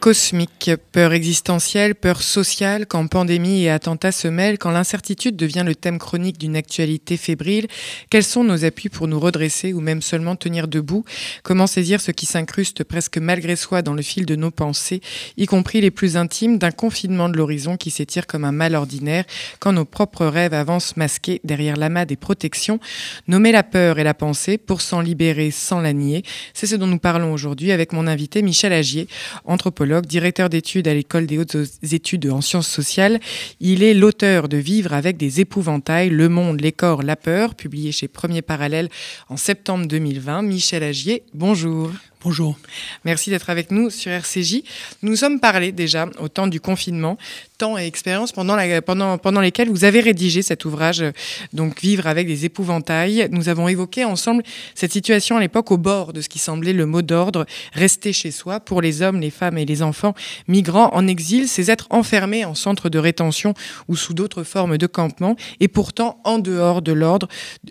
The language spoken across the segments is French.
Cosmique, peur existentielle, peur sociale, quand pandémie et attentats se mêlent, quand l'incertitude devient le thème chronique d'une actualité fébrile, quels sont nos appuis pour nous redresser ou même seulement tenir debout? Comment saisir ce qui s'incruste presque malgré soi dans le fil de nos pensées, y compris les plus intimes, d'un confinement de l'horizon qui s'étire comme un mal ordinaire, quand nos propres rêves avancent masqués derrière l'amas des protections? Nommer la peur et la pensée pour s'en libérer sans la nier, c'est ce dont nous parlons aujourd'hui avec mon invité Michel Agier anthropologue, directeur d'études à l'école des hautes études en sciences sociales. Il est l'auteur de Vivre avec des épouvantails, Le monde, les corps, la peur, publié chez Premier Parallèle en septembre 2020. Michel Agier, bonjour. Bonjour. Merci d'être avec nous sur RCJ. Nous nous sommes parlé déjà au temps du confinement, temps et expérience pendant, la, pendant, pendant lesquels vous avez rédigé cet ouvrage, donc Vivre avec des épouvantails. Nous avons évoqué ensemble cette situation à l'époque au bord de ce qui semblait le mot d'ordre, rester chez soi pour les hommes, les femmes et les enfants migrants en exil, ces êtres enfermés en centre de rétention ou sous d'autres formes de campement, et pourtant en dehors de l'ordre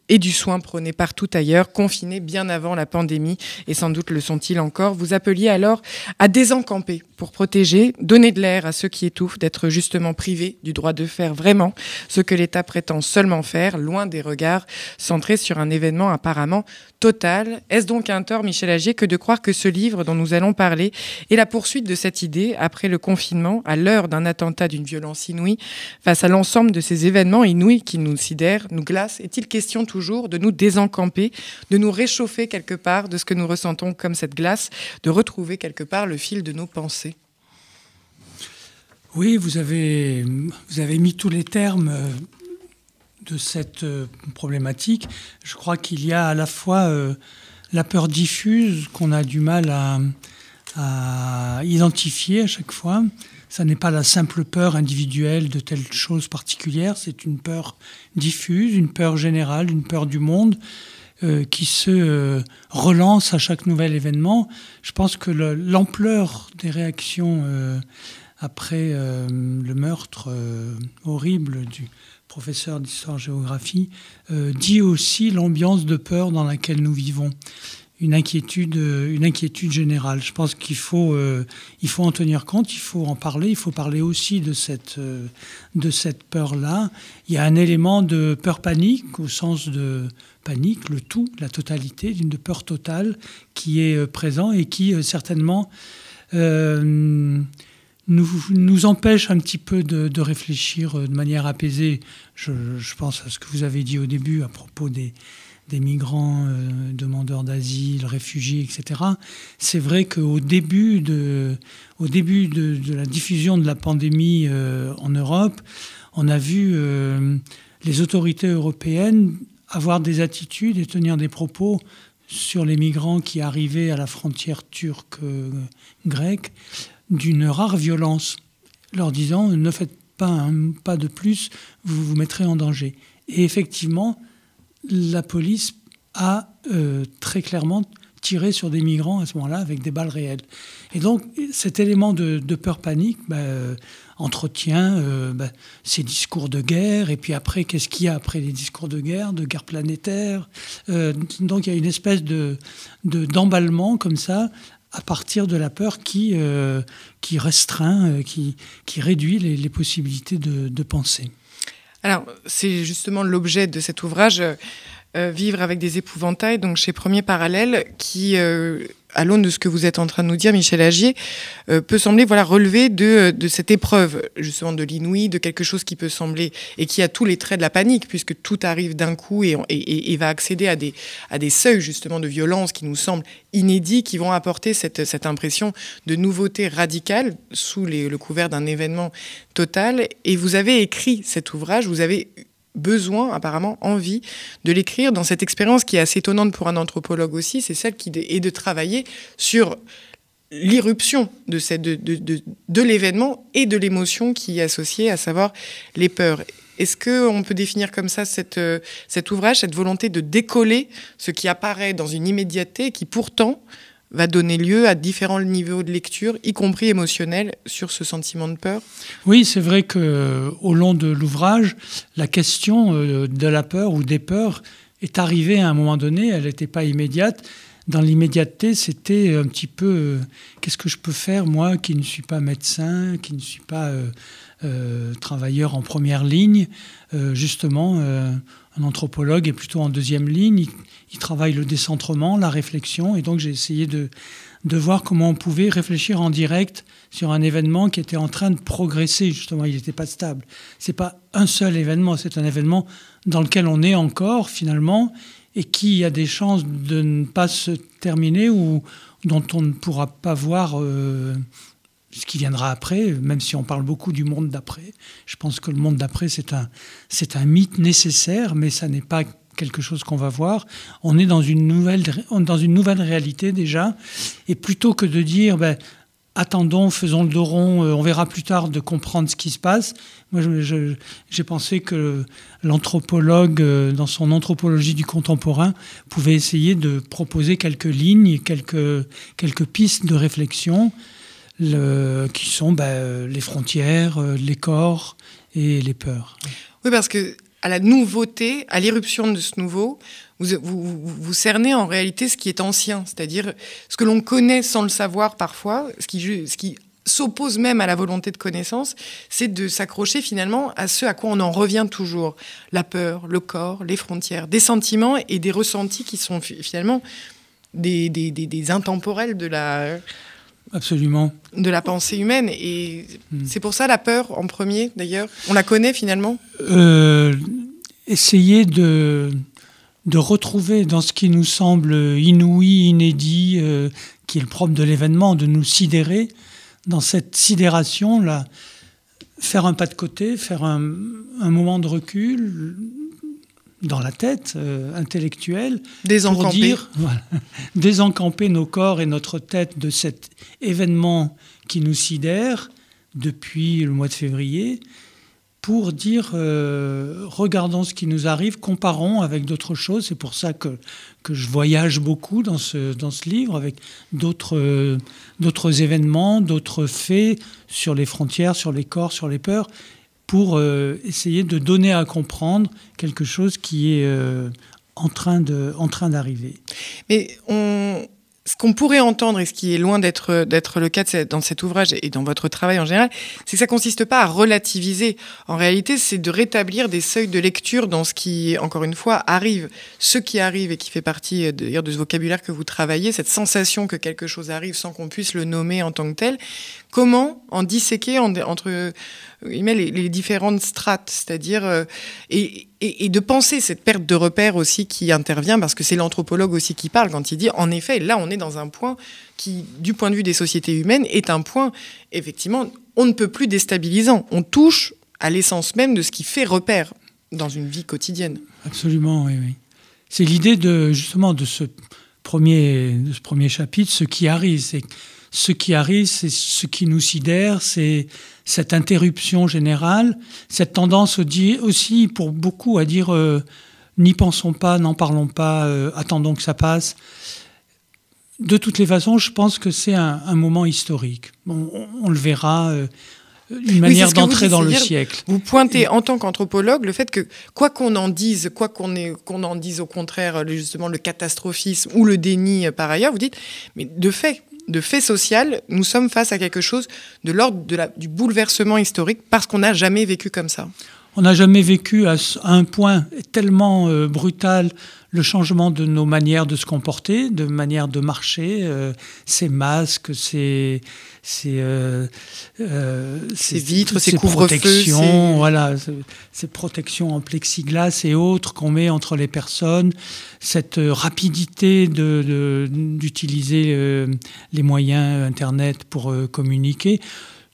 et du soin prôné partout ailleurs, confinés bien avant la pandémie, et sans doute le sont il encore, vous appeliez alors à désencamper pour protéger, donner de l'air à ceux qui étouffent, d'être justement privés du droit de faire vraiment ce que l'État prétend seulement faire, loin des regards centrés sur un événement apparemment total. Est-ce donc un tort, Michel Agier, que de croire que ce livre dont nous allons parler est la poursuite de cette idée après le confinement, à l'heure d'un attentat d'une violence inouïe, face à l'ensemble de ces événements inouïs qui nous sidèrent, nous glacent Est-il question toujours de nous désencamper, de nous réchauffer quelque part de ce que nous ressentons comme cette glace, de retrouver quelque part le fil de nos pensées? Oui, vous avez, vous avez mis tous les termes euh, de cette euh, problématique. Je crois qu'il y a à la fois euh, la peur diffuse qu'on a du mal à, identifier à chaque fois. Ça n'est pas la simple peur individuelle de telle chose particulière, c'est une peur diffuse, une peur générale, une peur du monde. Qui se relance à chaque nouvel événement. Je pense que l'ampleur des réactions euh, après le meurtre horrible du professeur d'histoire-géographie dit aussi l'ambiance de peur dans laquelle nous vivons une inquiétude, une inquiétude générale. Je pense qu'il faut, il faut en tenir compte, il faut en parler, il faut parler aussi de cette, de cette peur-là. Il y a un élément de peur panique au sens de panique, le tout, la totalité, d'une peur totale qui est euh, présent et qui euh, certainement euh, nous, nous, empêche un petit peu de, réfléchir de manière apaisée. Je, pense à ce que vous avez dit au début à propos des, migrants, demandeurs d'asile, réfugiés, etc. C'est vrai qu'au début, de, au début de, la diffusion de la pandémie en Europe, on a vu les autorités européennes avoir des attitudes et tenir des propos sur les migrants qui arrivaient à la frontière turque-grecque d'une rare violence, leur disant ne faites pas un pas de plus, vous vous mettrez en danger. Et effectivement, la police a euh, très clairement tiré sur des migrants à ce moment-là avec des balles réelles. Et donc cet élément de, peur panique, bah, entretient euh, bah, ces discours de guerre, et puis après, qu'est-ce qu'il y a après les discours de guerre, de guerre planétaire euh, Donc il y a une espèce de, d'emballement comme ça, à partir de la peur qui, euh, qui restreint, qui, qui réduit les, possibilités de, de penser. Alors, c'est justement l'objet de cet ouvrage. Vivre avec des épouvantails, donc chez Premier Parallèle, qui à l'aune de ce que vous êtes en train de nous dire, Michel Agier, euh, peut sembler voilà relever de, de cette épreuve, justement de l'inouï, de quelque chose qui peut sembler et qui a tous les traits de la panique, puisque tout arrive d'un coup et, et, va accéder à des, à des seuils justement de violence qui nous semblent inédits, qui vont apporter cette, cette impression de nouveauté radicale sous le couvert d'un événement total. Et vous avez écrit cet ouvrage, vous avez besoin, apparemment, envie de l'écrire dans cette expérience qui est assez étonnante pour un anthropologue aussi, c'est celle qui est de travailler sur l'irruption de, de, de, l'événement et de l'émotion qui est associée, à savoir les peurs. Est-ce qu'on peut définir comme ça cette, euh, cet ouvrage, cette volonté de décoller ce qui apparaît dans une immédiateté qui pourtant va donner lieu à différents niveaux de lecture, y compris émotionnels, sur ce sentiment de peur? Oui, c'est vrai que au long de l'ouvrage, la question euh, de la peur ou des peurs est arrivée à un moment donné, elle n'était pas immédiate. Dans l'immédiateté, c'était un petit peu euh, qu'est-ce que je peux faire, moi, qui ne suis pas médecin, qui ne suis pas euh, euh, travailleur en première ligne? justement, un anthropologue est plutôt en deuxième ligne. Il, travaille le décentrement, la réflexion. Et donc, j'ai essayé de, de voir comment on pouvait réfléchir en direct sur un événement qui était en train de progresser. Justement, il n'était pas stable. C'est pas un seul événement, c'est un événement dans lequel on est encore finalement et qui a des chances de ne pas se terminer ou dont on ne pourra pas voir euh, ce qui viendra après, même si on parle beaucoup du monde d'après. Je pense que le monde d'après, c'est un, c'est un mythe nécessaire, mais ça n'est pas quelque chose qu'on va voir. On est dans une nouvelle, dans une nouvelle réalité déjà. Et plutôt que de dire, ben, attendons, faisons le dos rond, euh, on verra plus tard de comprendre ce qui se passe. Moi, j'ai pensé que l'anthropologue, euh, dans son anthropologie du contemporain, pouvait essayer de proposer quelques lignes, quelques, quelques pistes de réflexion, qui sont ben, les frontières, euh, les corps et les peurs. Oui, parce que à la nouveauté, à l'irruption de ce nouveau, vous, vous, cernez en réalité ce qui est ancien, c'est-à-dire ce que l'on connaît sans le savoir parfois, ce qui, ce qui s'oppose même à la volonté de connaissance, c'est de s'accrocher finalement à ce à quoi on en revient toujours. La peur, le corps, les frontières, des sentiments et des ressentis qui sont finalement des, des, des, intemporels de la... Absolument. De la pensée humaine. Et hmm. c'est pour ça la peur en premier, d'ailleurs. On la connaît finalement euh, Essayer de, de retrouver dans ce qui nous semble inouï, inédit, euh, qui est le propre de l'événement, de nous sidérer, dans cette sidération, là, faire un pas de côté, faire un, moment de recul dans la tête euh, intellectuelle, désencamper. pour dire, désencamper nos corps et notre tête de cet événement qui nous sidère depuis le mois de février, pour dire euh, regardons ce qui nous arrive, comparons avec d'autres choses. C'est pour ça que, que je voyage beaucoup dans ce, dans ce livre avec d'autres euh, d'autres événements, d'autres faits sur les frontières, sur les corps, sur les peurs, pour euh, essayer de donner à comprendre quelque chose qui est en train d'arriver. Mais ce qu'on pourrait entendre et ce qui est loin d'être le cas dans cet ouvrage et dans votre travail en général, c'est que ça consiste pas à relativiser. En réalité, c'est de rétablir des seuils de lecture dans ce qui, encore une fois, arrive. Ce qui arrive et qui fait partie d'ailleurs de ce vocabulaire que vous travaillez, cette sensation que quelque chose arrive sans qu'on puisse le nommer en tant que tel. Comment en disséquer entre les, les différentes strates, c'est-à-dire euh, et, et, de penser cette perte de repères aussi qui intervient, parce que c'est l'anthropologue aussi qui parle quand il dit, en effet, là on est dans un point qui, du point de vue des sociétés humaines, est un point, effectivement, on ne peut plus déstabilisant. On touche à l'essence même de ce qui fait repère dans une vie quotidienne. Absolument, oui, oui. C'est l'idée de justement de ce premier, de ce premier chapitre, ce qui arrive, c'est ce qui arrive, c'est ce qui nous sidère, c'est cette interruption générale, cette tendance aussi pour beaucoup à dire euh, n'y pensons pas, n'en parlons pas, euh, attendons que ça passe. De toutes les façons, je pense que c'est un, moment historique. On, le verra. Euh, une manière d'entrer dans le siècle. Vous pointez en tant qu'anthropologue le fait que quoi qu'on en dise, quoi qu'on qu'on en dise au contraire justement le catastrophisme ou le déni par ailleurs, vous dites mais de fait de fait social, nous sommes face à quelque chose de l'ordre du bouleversement historique parce qu'on n'a jamais vécu comme ça. On n'a jamais vécu à, un point tellement euh, brutal le changement de nos manières de se comporter, de manière de marcher, euh, ces masques, ces, ces, euh, euh, ces vitres, ces, couvre-feux, voilà, ces protections en plexiglas et autres qu'on met entre les personnes, cette rapidité d'utiliser de, les moyens Internet pour communiquer,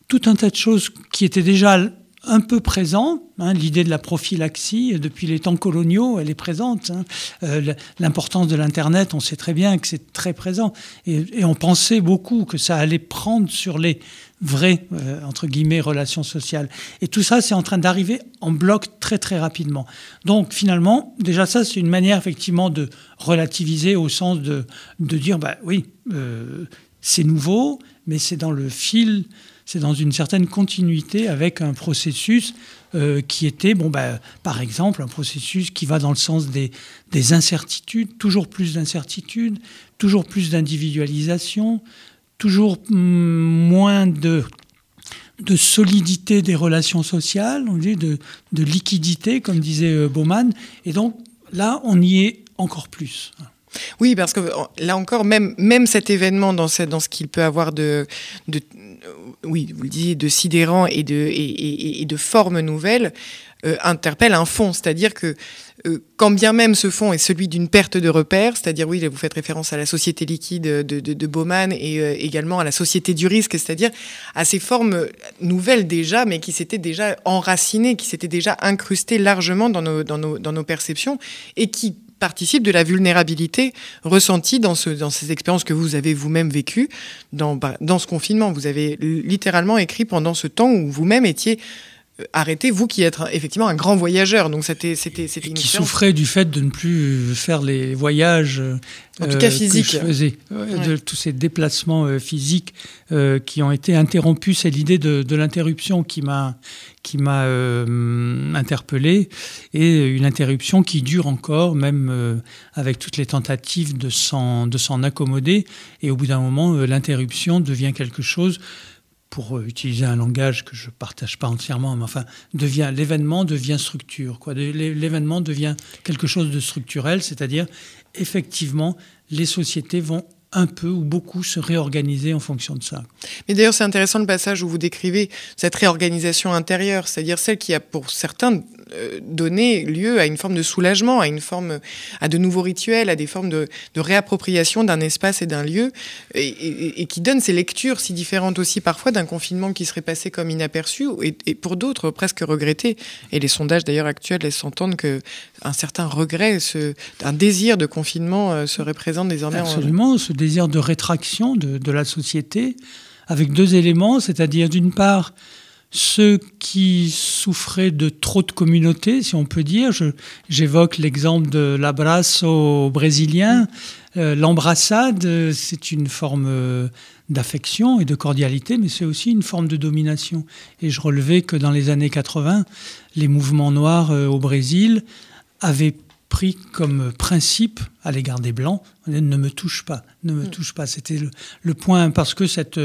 tout un tas de choses qui étaient déjà un peu présent. Hein, l'idée de la prophylaxie, depuis les temps coloniaux, elle est présente. Hein. Euh, l'importance de l'Internet, on sait très bien que c'est très présent. Et, on pensait beaucoup que ça allait prendre sur les vraies, euh, entre guillemets, relations sociales. Et tout ça, c'est en train d'arriver en bloc très, très rapidement. Donc, finalement, déjà ça, c'est une manière, effectivement, de relativiser au sens de, de dire, bah oui, euh, c'est nouveau, mais c'est dans le fil c'est dans une certaine continuité avec un processus qui était, bon, ben, par exemple, un processus qui va dans le sens des, des incertitudes, toujours plus d'incertitudes, toujours plus d'individualisation, toujours mm, moins de de solidité des relations sociales, de, de liquidité, comme disait euh, Bauman. Et donc là, on y est encore plus. Oui, parce que là encore, même, même cet événement, dans ce, qu'il peut avoir de, oui, vous le disiez, de sidérant et de, et, et, de formes nouvelles, euh, interpelle un fond. C'est-à-dire que euh, quand bien même ce fond est celui d'une perte de repères, c'est-à-dire, oui, vous faites référence à la société liquide de, de, de Bauman et euh, également à la société du risque, c'est-à-dire à ces formes nouvelles déjà, mais qui s'étaient déjà enracinées, qui s'étaient déjà incrustées largement dans nos, dans nos, dans nos perceptions et qui participent de la vulnérabilité ressentie dans, ce, dans ces expériences que vous avez vous-même vécues bah, dans ce confinement. Vous avez littéralement écrit pendant ce temps où vous-même étiez euh, arrêtez vous qui êtes effectivement un grand voyageur. Donc c'était c'était c'était qui souffrait du fait de ne plus faire les voyages. En tout cas physiques. Que je faisais, de tous ces déplacements euh, physiques euh, qui ont été interrompus. C'est l'idée de, de l'interruption qui m'a qui m'a interpellé et une interruption qui dure encore, même avec toutes les tentatives de s'en de s'en accommoder. Et au bout d'un moment, l'interruption devient quelque chose pour euh, utiliser un langage que je ne partage pas entièrement, mais enfin, devient, l'événement devient structure. Quoi. L'événement devient quelque chose de structurel, c'est-à-dire, effectivement, les sociétés vont un peu ou beaucoup se réorganiser en fonction de ça. Mais d'ailleurs, c'est intéressant le passage où vous décrivez cette réorganisation intérieure, c'est-à-dire celle qui a pour certains euh, donner lieu à une forme de soulagement, à une forme, à de nouveaux rituels, à des formes de, réappropriation d'un espace et d'un lieu, et, qui donne ces lectures si différentes aussi parfois d'un confinement qui serait passé comme inaperçu, et, pour d'autres presque regretté. Et les sondages d'ailleurs actuels laissent entendre que un certain regret, ce, un désir de confinement euh, se représente désormais. Absolument, ce de rétraction de, la société, avec deux éléments, c'est-à-dire d'une part ceux qui souffraient de trop de communautés, si on peut dire. J'évoque l'exemple de l'abrazo brésilien. Euh, l'embrassade, c'est une forme euh, d'affection et de cordialité, mais c'est aussi une forme de domination. Et je relevais que dans les années 80, les mouvements noirs euh, au Brésil avaient pris comme principe à l'égard des Blancs, ne me touche pas, ne me mm. touche pas. C'était le, point, parce que cette,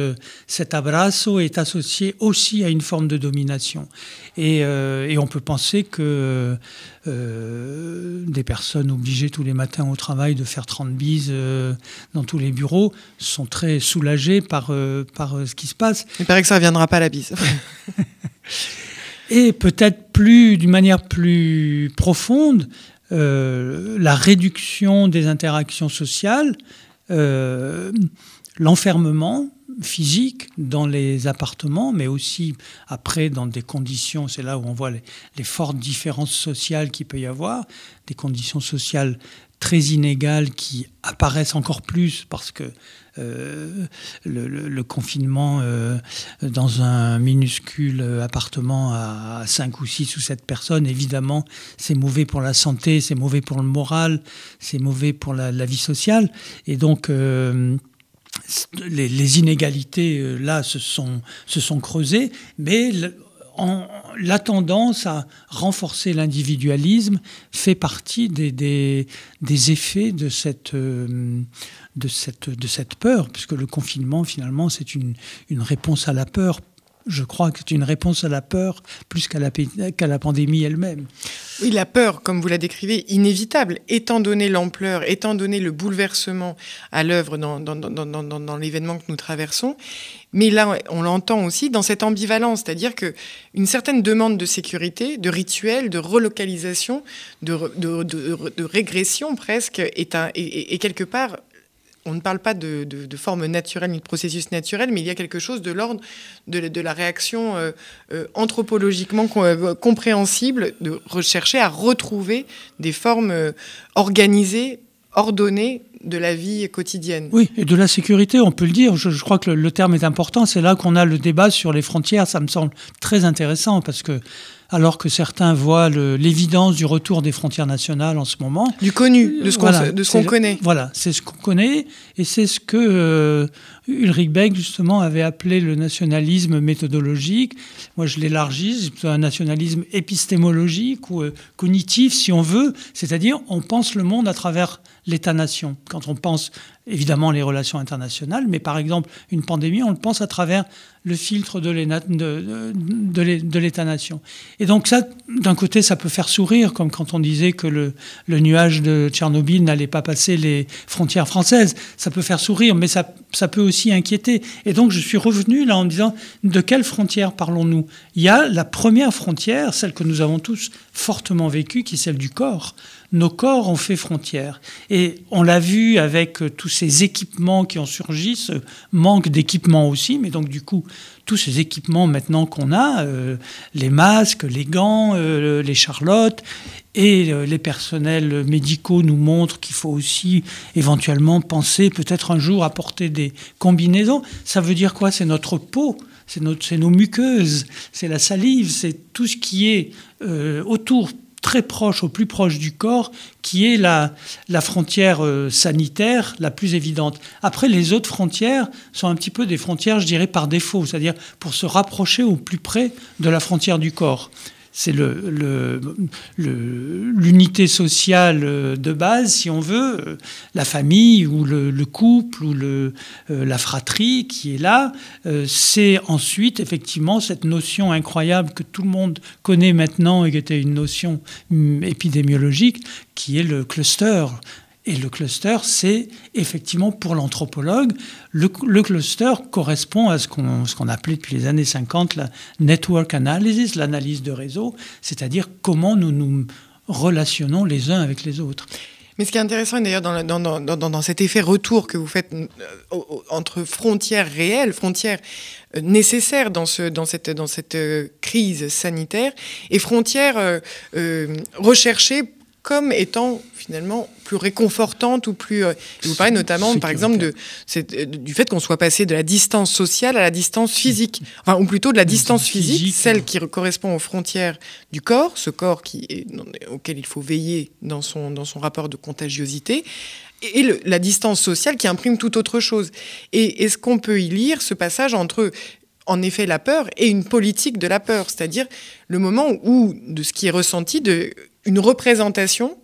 cet abrazo est associé aussi à une forme de domination. Et, euh, on peut penser que euh, des personnes obligées tous les matins au travail de faire 30 bises euh, dans tous les bureaux sont très soulagées par, par ce qui se passe. Il paraît que ça ne reviendra pas la bise. Et peut-être plus, d'une manière plus profonde, euh, la réduction des interactions sociales, euh, l'enfermement physique dans les appartements, mais aussi après dans des conditions, c'est là où on voit les fortes différences sociales qu'il peut y avoir, des conditions sociales très inégales qui apparaissent encore plus parce que euh, le, confinement euh, dans un minuscule appartement à 5 ou 6 ou 7 personnes, évidemment, c'est mauvais pour la santé, c'est mauvais pour le moral, c'est mauvais pour la, vie sociale. Et donc, euh, les, inégalités, là, se sont, se sont creusées, mais la tendance à renforcer l'individualisme fait partie des, effets de cette, euh, de, cette, peur, puisque le confinement, finalement, c'est une réponse à la peur je crois que c'est une réponse à la peur plus qu'à la, pandémie elle-même. Oui, la peur, comme vous la décrivez, inévitable, étant donné l'ampleur, étant donné le bouleversement à l'œuvre dans, l'événement que nous traversons. Mais là, on l'entend aussi dans cette ambivalence, c'est-à-dire que une certaine demande de sécurité, de rituel, de relocalisation, de, régression presque, est quelque part on ne parle pas de, forme naturelle ni de processus naturel, mais il y a quelque chose de l'ordre de, la réaction euh, euh, anthropologiquement euh, compréhensible de rechercher à retrouver des formes organisées, ordonnées de la vie quotidienne. Oui, et de la sécurité, on peut le dire. Je, crois que le, terme est important. C'est là qu'on a le débat sur les frontières. Ça me semble très intéressant parce que alors que certains voient l'évidence du retour des frontières nationales en ce moment. Du connu, de ce qu'on connaît. Voilà, c'est ce qu'on connaît et c'est ce que euh, Ulrich Beck justement avait appelé le nationalisme méthodologique. Moi, je l'élargis, c'est un nationalisme épistémologique ou euh, cognitif, si on veut, c'est-à-dire on pense le monde à travers l'État-nation. Quand on pense évidemment les relations internationales, mais par exemple une pandémie, on le pense à travers le filtre de l'État-nation. Et donc ça, d'un côté, ça peut faire sourire, comme quand on disait que le, nuage de Tchernobyl n'allait pas passer les frontières françaises. Ça peut faire sourire, mais ça, ça peut aussi inquiéter. Et donc je suis revenu là en me disant, de quelle frontière parlons-nous? Il y a la première frontière, celle que nous avons tous fortement vécue, qui est celle du corps nos corps ont fait frontière. Et on l'a vu avec euh, tous ces équipements qui ont surgi, ce manque d'équipements aussi, mais donc du coup, tous ces équipements maintenant qu'on a, euh, les masques, les gants, euh, les charlottes, et les personnels médicaux nous montrent qu'il faut aussi éventuellement penser peut-être un jour à porter des combinaisons. Ça veut dire quoi? C'est notre peau c'est nos muqueuses, c'est la salive, c'est tout ce qui est autour très proche, au plus proche du corps, qui est la, frontière euh, sanitaire la plus évidente. Après, les autres frontières sont un petit peu des frontières, je dirais, par défaut, c'est-à-dire pour se rapprocher au plus près de la frontière du corps c'est l'unité le, sociale euh, de base, si on veut, euh, la famille ou le, couple ou le, euh, la fratrie qui est là. c'est ensuite effectivement cette notion incroyable que tout le monde connaît maintenant et qui était une notion hum, épidémiologique, qui est le cluster. Et le cluster, c'est effectivement pour l'anthropologue, le, cluster correspond à ce qu'on qu'on appelait depuis les années 50 la network analysis, l'analyse de réseau, c'est-à-dire comment nous nous relationnons les uns avec les autres. Mais ce qui est intéressant d'ailleurs dans, dans, dans, dans, cet effet retour que vous faites euh, entre frontières réelles, frontières euh, nécessaires dans, ce, dans, cette, dans cette euh, crise sanitaire, et frontières recherchées comme étant finalement plus réconfortante ou plus. Euh, vous parlez notamment, par exemple, de, euh, du fait qu'on soit passé de la distance sociale à la distance physique, enfin, ou plutôt de la distance physique, celle qui correspond aux frontières du corps, ce corps qui est, auquel il faut veiller dans son, dans son rapport de contagiosité, et la distance sociale qui imprime tout autre chose. Et est-ce qu'on peut y lire ce passage entre en effet la peur et une politique de la peur, c'est-à-dire le moment où, de ce qui est ressenti, de une représentation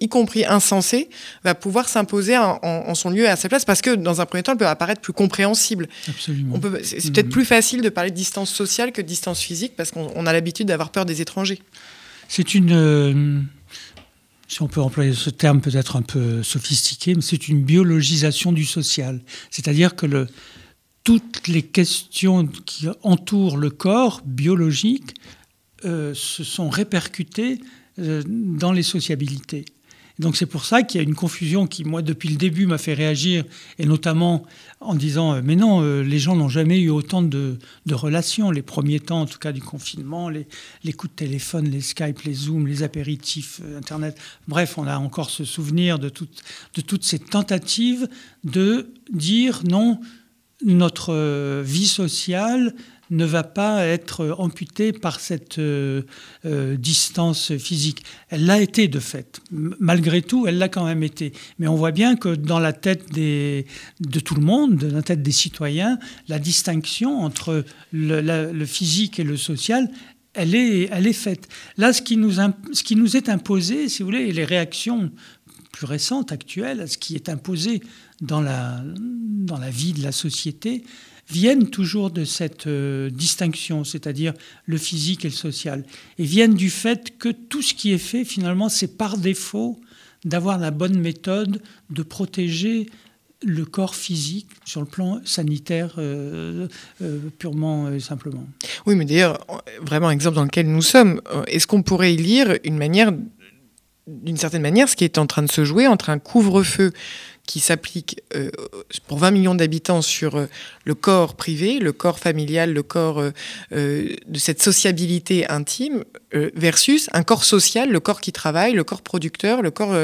y compris insensée, va pouvoir s'imposer en, son lieu et à sa place, parce que dans un premier temps, elle peut apparaître plus compréhensible. Absolument. C'est peut-être plus facile de parler de distance sociale que de distance physique, parce qu'on a l'habitude d'avoir peur des étrangers. C'est une... Euh, si on peut employer ce terme peut-être un peu sophistiqué, mais c'est une biologisation du social. C'est-à-dire que le, toutes les questions qui entourent le corps biologique euh, se sont répercutées euh, dans les sociabilités. Donc c'est pour ça qu'il y a une confusion qui, moi, depuis le début, m'a fait réagir, et notamment en disant, euh, mais non, les gens n'ont jamais eu autant de, relations, les premiers temps, en tout cas, du confinement, les, coups de téléphone, les Skype, les Zooms, les apéritifs, Internet. Bref, on a encore ce souvenir de toutes ces tentatives de dire, non, notre vie sociale ne va pas être amputée par cette euh, euh, distance physique. Elle l'a été de fait. Malgré tout, elle l'a quand même été. Mais on voit bien que dans la tête de tout le monde, dans la tête des citoyens, la distinction entre le, physique et le social, elle est, elle est faite. Là, ce qui, nous, ce qui nous est imposé, si vous voulez, et les réactions plus récentes, actuelles, ce qui est imposé dans la, dans la vie de la société, viennent toujours de cette euh, distinction, c'est-à-dire le physique et le social, et viennent du fait que tout ce qui est fait, finalement, c'est par défaut d'avoir la bonne méthode de protéger le corps physique sur le plan sanitaire euh, euh, purement et simplement. Oui, mais d'ailleurs, vraiment exemple dans lequel nous sommes, est-ce qu'on pourrait y lire une manière, d'une certaine manière, ce qui est en train de se jouer entre un couvre-feu qui s'applique euh, pour 20 millions d'habitants sur euh, le corps privé, le corps familial, le corps euh, de cette sociabilité intime, versus un corps social, le corps qui travaille, le corps producteur, le corps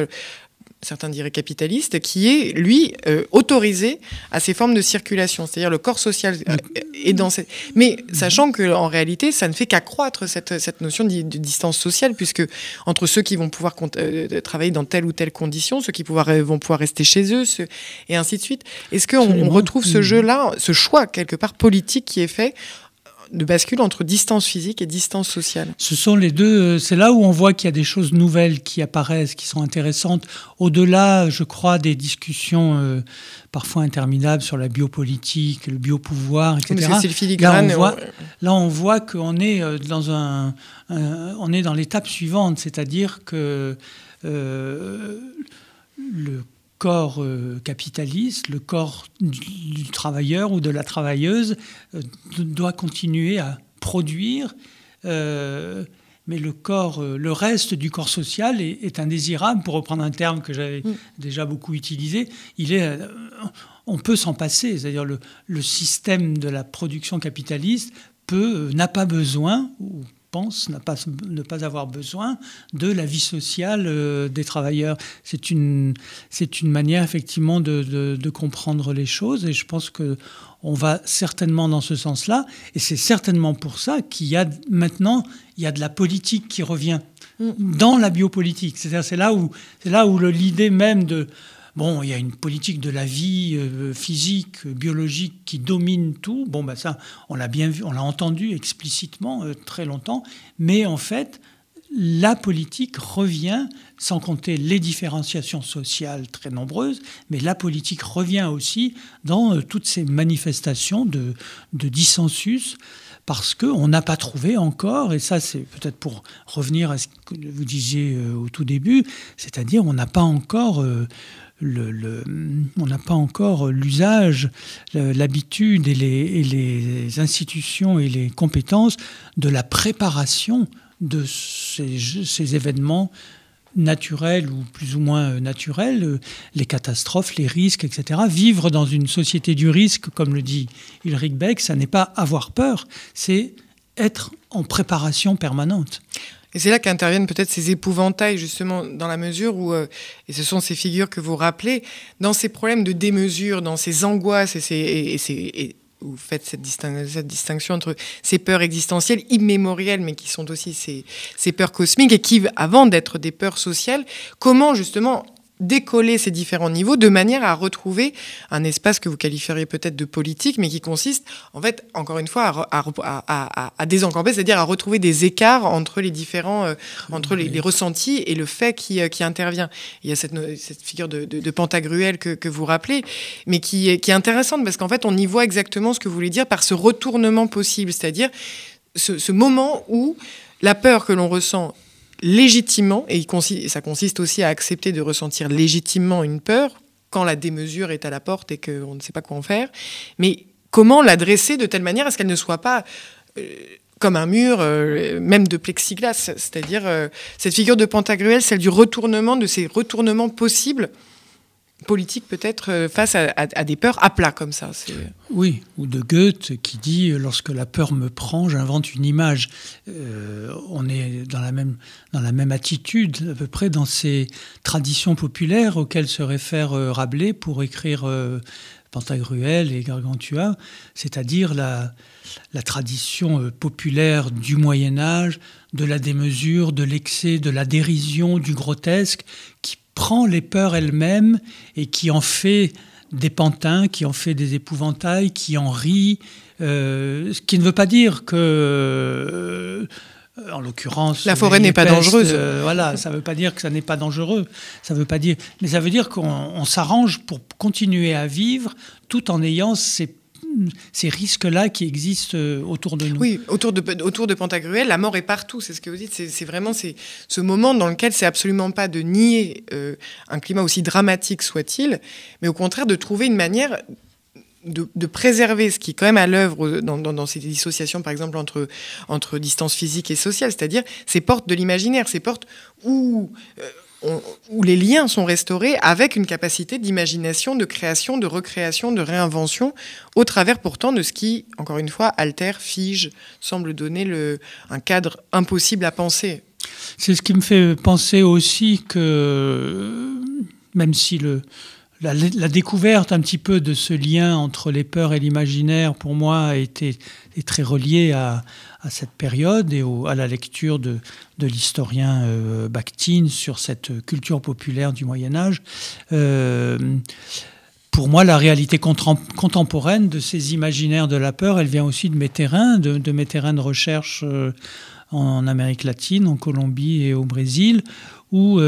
certains diraient capitaliste, qui est, lui, euh, autorisé à ces formes de circulation. C'est-à-dire le corps social euh, est dans cette... Mais sachant qu'en réalité, ça ne fait qu'accroître cette, cette notion de, distance sociale, puisque entre ceux qui vont pouvoir euh, travailler dans telle ou telle condition, ceux qui pouvoir, vont pouvoir rester chez eux, et ainsi de suite. Est-ce qu'on retrouve ce jeu-là, ce choix quelque part politique qui est fait de bascule entre distance physique et distance sociale. Ce sont les deux. Euh, c'est là où on voit qu'il y a des choses nouvelles qui apparaissent, qui sont intéressantes. Au-delà, je crois, des discussions euh, parfois interminables sur la biopolitique, le biopouvoir, etc. là, on voit, là, on voit qu'on est euh, dans un, on est dans l'étape suivante, c'est-à-dire que le corps euh, capitaliste, le corps du, travailleur ou de la travailleuse euh, doit continuer à produire, euh, mais le corps, le reste du corps social est, indésirable, pour reprendre un terme que j'avais mm. déjà beaucoup utilisé. Il est, on peut s'en passer, c'est-à-dire le, le, système de la production capitaliste peut n'a pas besoin ou pense pas, ne pas avoir besoin de la vie sociale euh, des travailleurs. C'est une, c'est une manière effectivement de, de, comprendre les choses et je pense que on va certainement dans ce sens-là et c'est certainement pour ça qu'il y a maintenant il y a de la politique qui revient mm. dans la biopolitique. C'est-à-dire c'est là où c'est là où l'idée même de Bon, il y a une politique de la vie euh, physique, biologique qui domine tout. Bon, ben ça, on l'a bien vu, on l'a entendu explicitement euh, très longtemps. Mais en fait, la politique revient, sans compter les différenciations sociales très nombreuses, mais la politique revient aussi dans euh, toutes ces manifestations de, de dissensus parce qu'on n'a pas trouvé encore, et ça c'est peut-être pour revenir à ce que vous disiez au tout début, c'est-à-dire on n'a pas encore on n'a pas encore l'usage, l'habitude et les, institutions et les compétences de la préparation de ces, événements naturels ou plus ou moins naturels, les catastrophes, les risques, etc. Vivre dans une société du risque, comme le dit Ulrich Beck, ça n'est pas avoir peur, c'est être en préparation permanente. Et c'est là qu'interviennent peut-être ces épouvantails, justement, dans la mesure où, euh, et ce sont ces figures que vous rappelez, dans ces problèmes de démesure, dans ces angoisses et, ces, et, vous faites cette, distinction entre ces peurs existentielles immémorielles, mais qui sont aussi ces, ces peurs cosmiques et qui, avant d'être des peurs sociales, comment justement décoller ces différents niveaux de manière à retrouver un espace que vous qualifieriez peut-être de politique, mais qui consiste, en fait, encore une fois, à, à, à, désencamper, c'est-à-dire à retrouver des écarts entre les différents, euh, entre les, ressentis et le fait qui, euh, qui intervient. Il y a cette, cette figure de, de, Pantagruel que, que, vous rappelez, mais qui, qui est intéressante parce qu'en fait, on y voit exactement ce que vous voulez dire par ce retournement possible, c'est-à-dire ce, ce moment où la peur que l'on ressent légitimement, et ça consiste aussi à accepter de ressentir légitimement une peur quand la démesure est à la porte et qu'on ne sait pas quoi en faire, mais comment l'adresser de telle manière à ce qu'elle ne soit pas euh, comme un mur, euh, même de plexiglas, c'est-à-dire euh, cette figure de Pantagruel, celle du retournement, de ces retournements possibles politique peut-être euh, face à, des peurs à plat comme ça. Oui, ou de Goethe qui dit euh, lorsque la peur me prend, j'invente une image. Euh, on est dans la même dans la même attitude à peu près dans ces traditions populaires auxquelles se réfère Rabelais pour écrire Pantagruel et Gargantua, c'est-à-dire la, la tradition populaire du Moyen Âge, de la démesure, de l'excès, de la dérision, du grotesque, qui prend les peurs elles-mêmes et qui en fait des pantins, qui en fait des épouvantails, qui en rit, euh, ce qui ne veut pas dire que, euh, en l'occurrence, la forêt n'est pas dangereuse. Euh, voilà, ça ne veut pas dire que ça n'est pas dangereux. Ça veut pas dire, mais ça veut dire qu'on s'arrange pour continuer à vivre tout en ayant ces ces risques-là qui existent euh, autour de nous. Oui, autour de, autour de Pantagruel, la mort est partout, c'est ce que vous dites. C'est vraiment ce moment dans lequel c'est absolument pas de nier euh, un climat aussi dramatique soit-il, mais au contraire de trouver une manière de, préserver ce qui est quand même à l'œuvre dans, ces dissociations, par exemple, entre, entre distance physique et sociale, c'est-à-dire ces portes de l'imaginaire, ces portes où... Euh, où les liens sont restaurés avec une capacité d'imagination, de création, de recréation, de réinvention, au travers pourtant de ce qui, encore une fois, altère, fige, semble donner un cadre impossible à penser. C'est ce qui me fait penser aussi que même si la, découverte un petit peu de ce lien entre les peurs et l'imaginaire, pour moi, été est très reliée à, cette période et à la lecture de, de l'historien euh, Bakhtin sur cette culture populaire du Moyen Âge. Euh, pour moi, la réalité contemporaine de ces imaginaires de la peur, elle vient aussi de mes terrains, de, mes terrains de recherche euh, en Amérique latine, en Colombie et au Brésil, où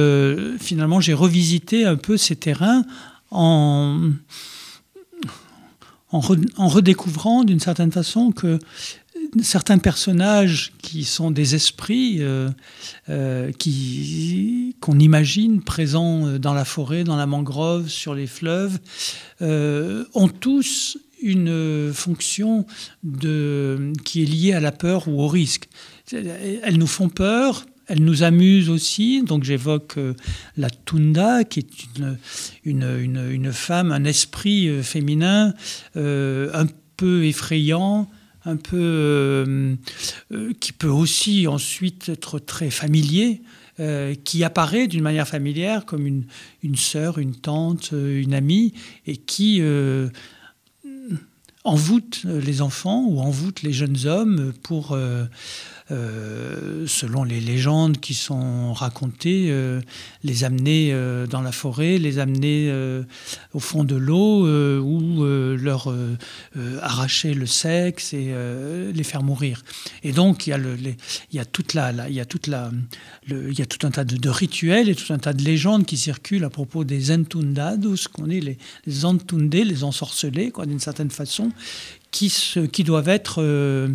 finalement j'ai revisité un peu ces terrains en, en, redécouvrant d'une certaine façon que certains personnages qui sont des esprits euh, euh, qui qu'on imagine présents dans la forêt, dans la mangrove, sur les fleuves, euh, ont tous une fonction de, qui est liée à la peur ou au risque. Elles nous font peur, elle nous amuse aussi, donc j'évoque euh, la Tunda, qui est une, une, femme, un esprit euh, féminin euh, un peu effrayant, un peu qui peut aussi ensuite être très familier, qui apparaît d'une manière familière comme une, une sœur, une tante, une amie, et qui envoûte les enfants ou envoûte les jeunes hommes pour euh, selon les légendes qui sont racontées, euh, les amener euh, dans la forêt, les amener au fond de l'eau ou leur arracher le sexe et les faire mourir. Et donc il y a, toute la, y a toute il y a tout un tas de, rituels et tout un tas de légendes qui circulent à propos des entundados, qu'on est les, les entundés, les ensorcelés, d'une certaine façon, qui, doivent être euh,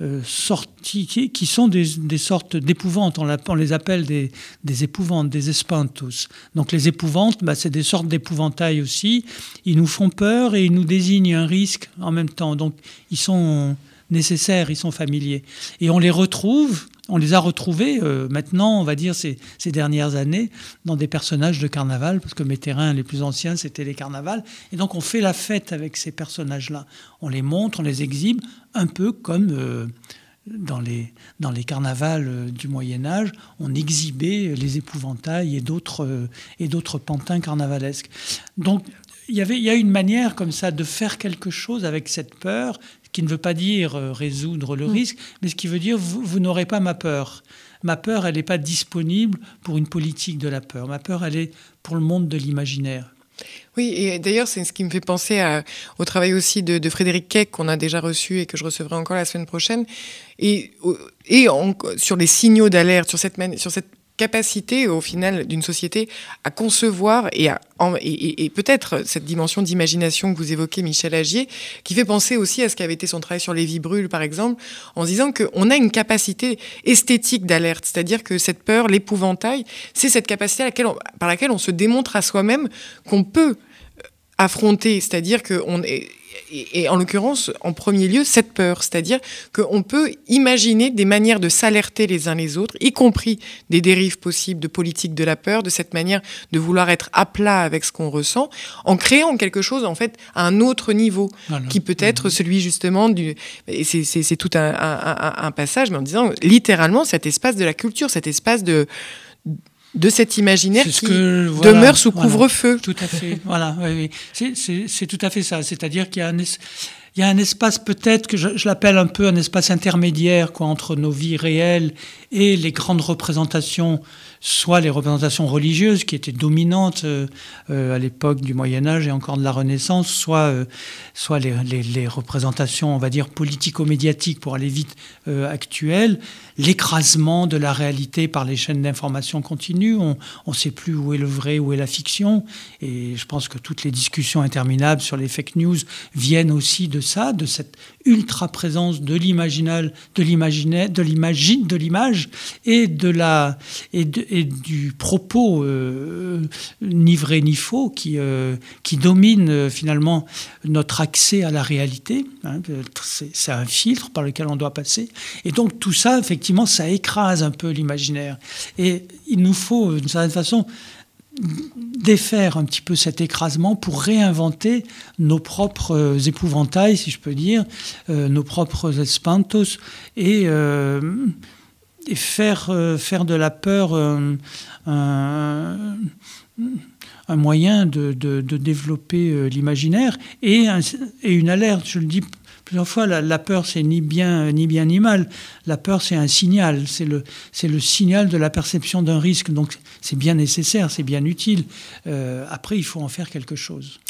euh, sortis, qui, sont des, sortes d'épouvantes. On, les appelle des, des, épouvantes, des espantos. Donc les épouvantes, bah, c'est des sortes d'épouvantails aussi. Ils nous font peur et ils nous désignent un risque en même temps. Donc ils sont nécessaires, ils sont familiers. Et on les retrouve on les a retrouvés euh, maintenant, on va dire, ces, dernières années, dans des personnages de carnaval, parce que mes terrains les plus anciens, c'était les carnavals. Et donc, on fait la fête avec ces personnages-là. On les montre, on les exhibe, un peu comme euh, dans, les, dans les carnavals euh, du Moyen-Âge, on exhibait les épouvantails et d'autres, et d'autres pantins carnavalesques. Donc, il y, avait, il y a une manière comme ça de faire quelque chose avec cette peur qui ne veut pas dire euh, résoudre le mm. risque, mais ce qui veut dire vous, n'aurez pas ma peur. Ma peur, elle n'est pas disponible pour une politique de la peur. Ma peur, elle est pour le monde de l'imaginaire. Oui, et d'ailleurs, c'est ce qui me fait penser au travail aussi de, Frédéric Keck, qu'on a déjà reçu et que je recevrai encore la semaine prochaine, et, et sur les signaux d'alerte, sur cette, sur cette capacité au final d'une société à concevoir et, peut-être cette dimension d'imagination que vous évoquez, Michel Agier, qui fait penser aussi à ce qu'avait été son travail sur les vies brûles, par exemple, en disant qu'on a une capacité esthétique d'alerte, c'est-à-dire que cette peur, l'épouvantail, c'est cette capacité par laquelle on se démontre à soi-même qu'on peut affronter, c'est-à-dire qu'on est et, en l'occurrence, en premier lieu, cette peur, c'est-à-dire qu'on peut imaginer des manières de s'alerter les uns les autres, y compris des dérives possibles de politique de la peur, de cette manière de vouloir être à plat avec ce qu'on ressent, en créant quelque chose en fait à un autre niveau, qui peut être celui justement du. C'est tout un, un passage, mais en disant littéralement cet espace de la culture, cet espace de de cet imaginaire qui demeure sous couvre-feu. Tout à fait. voilà, oui, oui. C'est tout à fait ça. C'est-à-dire qu'il y a un, il y a un espace peut-être que je, l'appelle un peu un espace intermédiaire quoi, entre nos vies réelles et les grandes représentations, soit les représentations religieuses qui étaient dominantes euh, euh, à l'époque du Moyen Âge et encore de la Renaissance, soit, euh, soit les, les, représentations, on va dire, politico-médiatiques pour aller vite actuelles, l'écrasement de la réalité par les chaînes d'information continues, on ne sait plus où est le vrai, où est la fiction, et je pense que toutes les discussions interminables sur les fake news viennent aussi de ça, de cette ultra présence de l'imaginal, de l'imaginaire, de l'imagine, de l'image et de la et, du propos euh, ni vrai ni faux qui euh, qui domine euh, finalement notre accès à la réalité. Hein, c'est un filtre par lequel on doit passer. Et donc tout ça, effectivement, ça écrase un peu l'imaginaire. Et il nous faut, d'une certaine façon, défaire un petit peu cet écrasement pour réinventer nos propres épouvantails, si je peux dire, euh, nos propres espantos, et, euh, faire, euh, faire de la peur un, moyen de, développer l'imaginaire et, une alerte. Je le dis plusieurs fois, la, peur, c'est ni bien, ni bien ni mal. La peur, c'est un signal. C'est le, c'est le signal de la perception d'un risque. Donc, c'est bien nécessaire, c'est bien utile. Euh, après, il faut en faire quelque chose.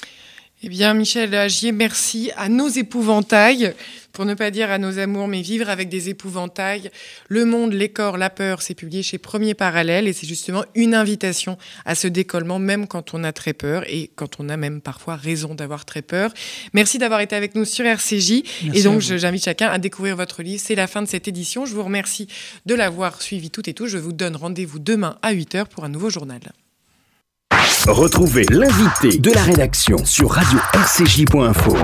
Eh bien, Michel Agier, merci à nos épouvantails, pour ne pas dire à nos amours, mais vivre avec des épouvantails. Le monde, les corps, la peur, c'est publié chez Premier Parallèle et c'est justement une invitation à ce décollement, même quand on a très peur et quand on a même parfois raison d'avoir très peur. Merci d'avoir été avec nous sur RCJ. et donc, j'invite chacun à découvrir votre livre. C'est la fin de cette édition. Je vous remercie de l'avoir suivi tout et tout. Je vous donne rendez-vous demain à 8h pour un nouveau journal. Retrouvez l'invité de la rédaction sur radio-rcj.info.